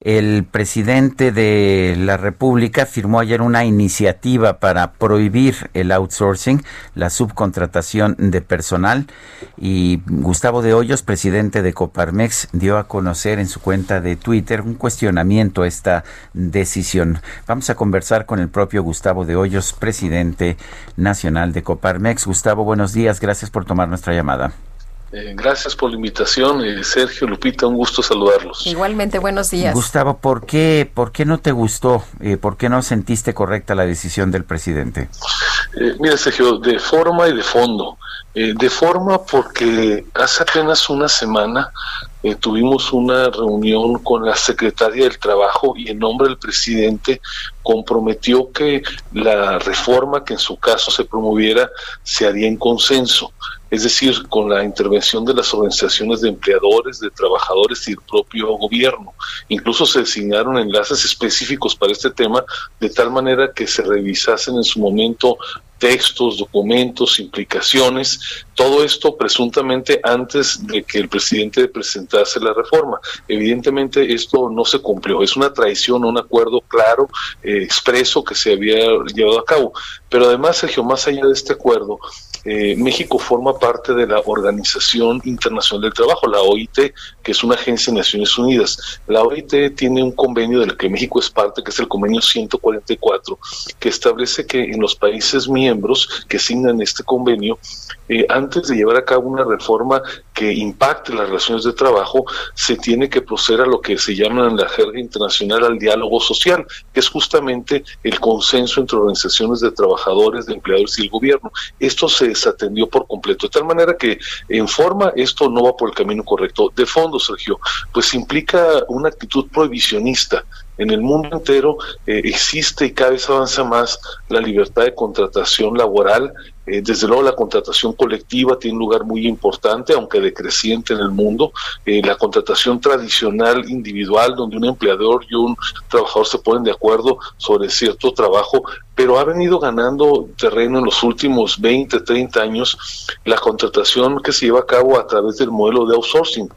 El presidente de la República firmó ayer una iniciativa para prohibir el outsourcing, la subcontratación de personal y Gustavo de Hoyos, presidente de Coparmex, dio a conocer en su cuenta de Twitter un cuestionamiento a esta decisión. Vamos a conversar con el propio Gustavo de Hoyos, presidente nacional de Coparmex. Gustavo, buenos días, gracias por tomar nuestra llamada. Eh, gracias por la invitación, eh, Sergio, Lupita, un gusto saludarlos. Igualmente, buenos días. Gustavo, ¿por qué, por qué no te gustó? Eh, ¿Por qué no sentiste correcta la decisión del presidente? mira, Sergio, de forma y de fondo. de forma porque hace apenas una semana tuvimos una reunión con la secretaria del Trabajo y en nombre del presidente comprometió que la reforma que en su caso se promoviera se haría en consenso es decir, con la intervención de las organizaciones de empleadores, de trabajadores y el propio gobierno. Incluso se designaron enlaces específicos para este tema, de tal manera que se revisasen en su momento textos, documentos, implicaciones, todo esto presuntamente antes de que el presidente presentase la reforma. Evidentemente esto no se cumplió, es una traición, un acuerdo claro, eh, expreso que se había llevado a cabo. Pero además, Sergio, más allá de este acuerdo, eh, México forma parte de la Organización Internacional del Trabajo, la OIT, que es una agencia de Naciones Unidas. La OIT tiene un convenio del que México es parte, que es el convenio 144, que establece que en los países miembros que signan este convenio, eh, antes de llevar a cabo una reforma que impacte las relaciones de trabajo, se tiene que proceder a lo que se llama en la jerga internacional al diálogo social, que es justamente el consenso entre organizaciones de trabajadores, de empleadores y el gobierno. Esto se desatendió por completo, de tal manera que en forma esto no va por el camino correcto. De fondo, Sergio, pues implica una actitud prohibicionista en el mundo entero eh, existe y cada vez avanza más la libertad de contratación laboral. Eh, desde luego la contratación colectiva tiene un lugar muy importante, aunque decreciente en el mundo. Eh, la contratación tradicional individual, donde un empleador y un trabajador se ponen de acuerdo sobre cierto trabajo, pero ha venido ganando terreno en los últimos 20, 30 años la contratación que se lleva a cabo a través del modelo de outsourcing.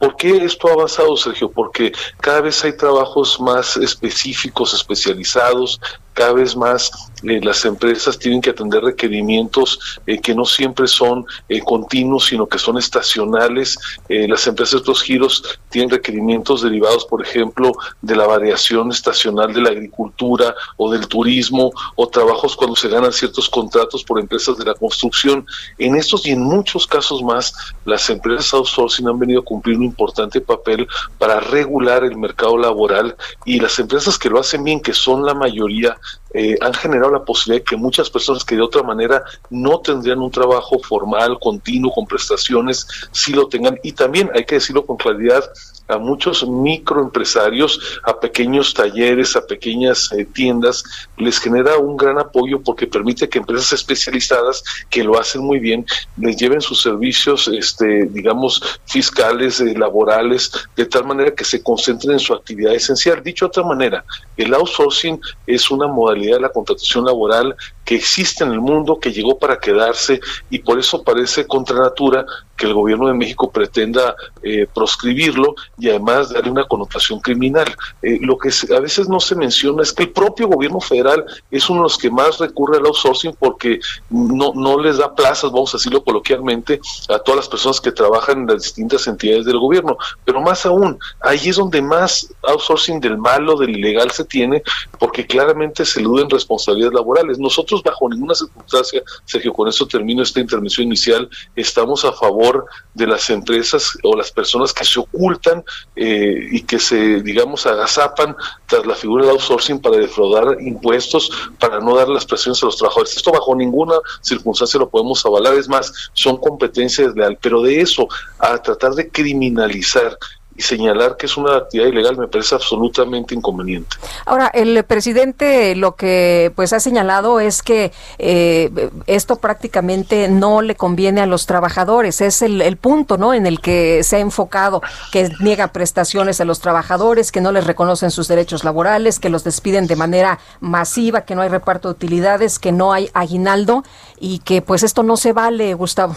¿Por qué esto ha avanzado, Sergio? Porque cada vez hay trabajos más específicos, especializados, cada vez más eh, las empresas tienen que atender requerimientos eh, que no siempre son eh, continuos, sino que son estacionales. las empresas de estos giros tienen requerimientos derivados, por ejemplo, de la variación estacional de la agricultura o del turismo, o trabajos cuando se ganan ciertos contratos por empresas de la construcción. En estos y en muchos casos más, las empresas outsourcing han venido a cumplir un importante papel para regular el mercado laboral y las empresas que lo hacen bien, que son la mayoría, eh, han generado la posibilidad de que muchas personas que de otra manera no tendrían un trabajo formal, continuo, con prestaciones, sí lo tengan. Y también hay que decirlo con claridad, a muchos microempresarios, a pequeños talleres, a pequeñas eh, tiendas, les genera un gran apoyo porque permite que empresas especializadas que lo hacen muy bien les lleven sus servicios, este, digamos, fiscales, eh, laborales, de tal manera que se concentren en su actividad esencial. Dicho de otra manera, el outsourcing es una modalidad de la contratación laboral que existe en el mundo, que llegó para quedarse y por eso parece contra natura que el gobierno de México pretenda eh, proscribirlo y además darle una connotación criminal. Eh, lo que a veces no se menciona es que el propio gobierno federal es uno de los que más recurre al outsourcing porque no, no les da plazas, vamos a decirlo coloquialmente, a todas las personas que trabajan en las distintas entidades del gobierno. Pero más aún, ahí es donde más outsourcing del malo, del ilegal se tiene, porque claramente se eluden responsabilidades laborales. Nosotros bajo ninguna circunstancia, Sergio, con eso termino esta intervención inicial, estamos a favor de las empresas o las personas que se ocultan eh, y que se, digamos, agazapan tras la figura del outsourcing para defraudar impuestos, para no dar las presiones a los trabajadores. Esto bajo ninguna circunstancia lo podemos avalar, es más, son competencias leales, pero de eso a tratar de criminalizar y señalar que es una actividad ilegal me parece absolutamente inconveniente. Ahora, el presidente lo que pues ha señalado es que eh, esto prácticamente no le conviene a los trabajadores, es el, el punto ¿no? en el que se ha enfocado, que niega prestaciones a los trabajadores, que no les reconocen sus derechos laborales, que los despiden de manera masiva, que no hay reparto de utilidades, que no hay aguinaldo y que pues esto no se vale, Gustavo.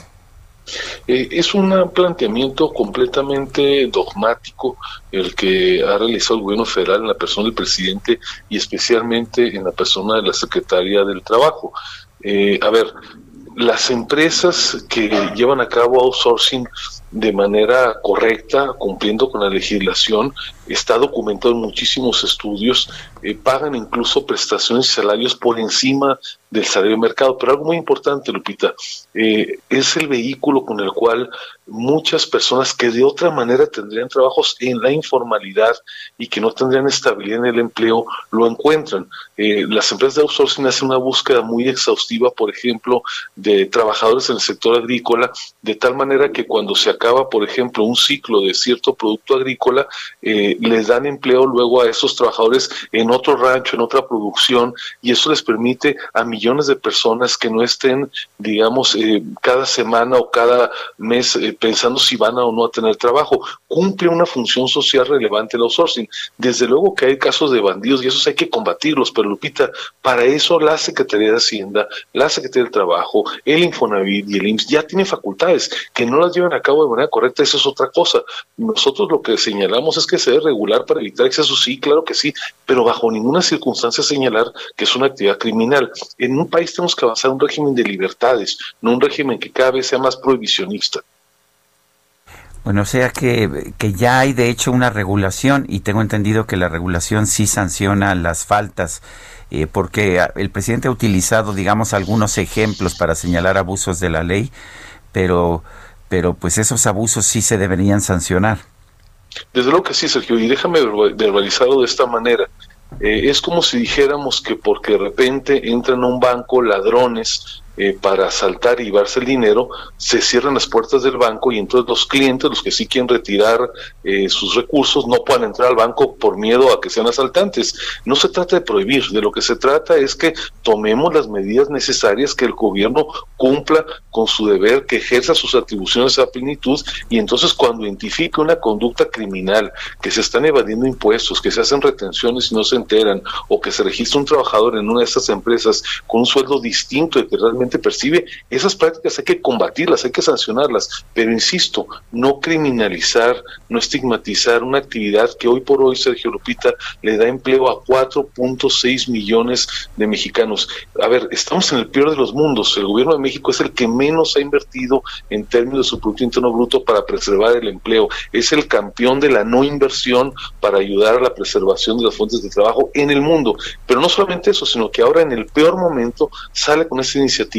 Eh, es un planteamiento completamente dogmático el que ha realizado el gobierno federal en la persona del presidente y especialmente en la persona de la secretaria del Trabajo. Eh, a ver, las empresas que llevan a cabo outsourcing de manera correcta, cumpliendo con la legislación, está documentado en muchísimos estudios, eh, pagan incluso prestaciones y salarios por encima del salario de mercado. Pero algo muy importante, Lupita, eh, es el vehículo con el cual muchas personas que de otra manera tendrían trabajos en la informalidad y que no tendrían estabilidad en el empleo, lo encuentran. Eh, las empresas de outsourcing hacen una búsqueda muy exhaustiva, por ejemplo, de trabajadores en el sector agrícola, de tal manera que cuando se acaba, por ejemplo, un ciclo de cierto producto agrícola, eh, les dan empleo luego a esos trabajadores en otro rancho, en otra producción, y eso les permite a millones de personas que no estén, digamos, eh, cada semana o cada mes eh, pensando si van o no a tener trabajo. Cumple una función social relevante el outsourcing. Desde luego que hay casos de bandidos y esos hay que combatirlos, pero Lupita, para eso la Secretaría de Hacienda, la Secretaría del Trabajo, el Infonavit y el IMSS ya tienen facultades que no las llevan a cabo de correcta, eso es otra cosa. Nosotros lo que señalamos es que se debe regular para evitar excesos, sí, claro que sí, pero bajo ninguna circunstancia señalar que es una actividad criminal. En un país tenemos que avanzar un régimen de libertades, no un régimen que cada vez sea más prohibicionista. Bueno, o sea que, que, ya hay de hecho una regulación y tengo entendido que la regulación sí sanciona las faltas, eh, porque el presidente ha utilizado, digamos, algunos ejemplos para señalar abusos de la ley, pero, pero pues esos abusos sí se deberían sancionar. Desde luego que sí, Sergio, y déjame verbalizarlo de esta manera. Eh, es como si dijéramos que porque de repente entran a un banco ladrones eh, para asaltar y llevarse el dinero, se cierran las puertas del banco y entonces los clientes, los que sí quieren retirar eh, sus recursos, no puedan entrar al banco por miedo a que sean asaltantes. No se trata de prohibir, de lo que se trata es que tomemos las medidas necesarias, que el gobierno cumpla con su deber, que ejerza sus atribuciones a plenitud y entonces cuando identifique una conducta criminal, que se están evadiendo impuestos, que se hacen retenciones y no se enteran, o que se registra un trabajador en una de estas empresas con un sueldo distinto de que realmente percibe, esas prácticas hay que combatirlas, hay que sancionarlas, pero insisto, no criminalizar, no estigmatizar una actividad que hoy por hoy, Sergio Lupita, le da empleo a 4.6 millones de mexicanos. A ver, estamos en el peor de los mundos, el gobierno de México es el que menos ha invertido en términos de su Producto Interno Bruto para preservar el empleo, es el campeón de la no inversión para ayudar a la preservación de las fuentes de trabajo en el mundo, pero no solamente eso, sino que ahora en el peor momento sale con esta iniciativa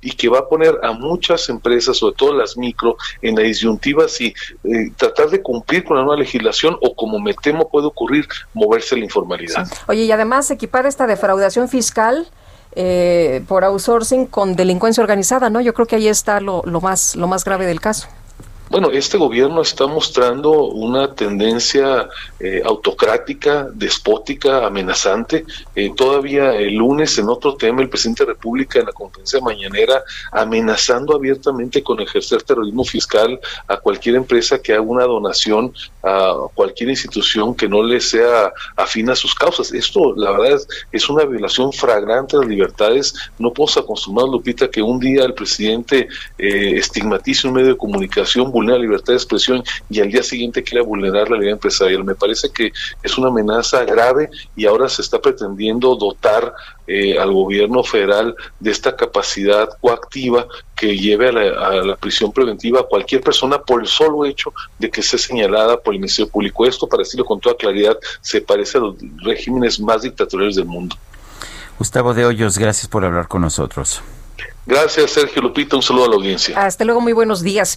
y que va a poner a muchas empresas, sobre todo las micro, en la disyuntiva si eh, tratar de cumplir con la nueva legislación o como me temo puede ocurrir, moverse la informalidad. Oye, y además equipar esta defraudación fiscal eh, por outsourcing con delincuencia organizada, ¿no? Yo creo que ahí está lo, lo, más, lo más grave del caso. Bueno, este gobierno está mostrando una tendencia eh, autocrática, despótica, amenazante. Eh, todavía el lunes, en otro tema, el presidente de la República en la conferencia mañanera amenazando abiertamente con ejercer terrorismo fiscal a cualquier empresa que haga una donación a cualquier institución que no le sea afín a sus causas. Esto, la verdad, es, una violación fragrante de las libertades. No podemos acostumbrarnos, Lupita, que un día el presidente eh, estigmatice un medio de comunicación vulnera la libertad de expresión y al día siguiente quiera vulnerar la libertad empresarial. Me parece que es una amenaza grave y ahora se está pretendiendo dotar eh, al gobierno federal de esta capacidad coactiva que lleve a la, prisión preventiva a cualquier persona por el solo hecho de que esté señalada por el Ministerio Público. Esto, para decirlo con toda claridad, se parece a los regímenes más dictatoriales del mundo. Gustavo de Hoyos, gracias por hablar con nosotros. Gracias, Sergio Lupita. Un saludo a la audiencia. Hasta luego, muy buenos días.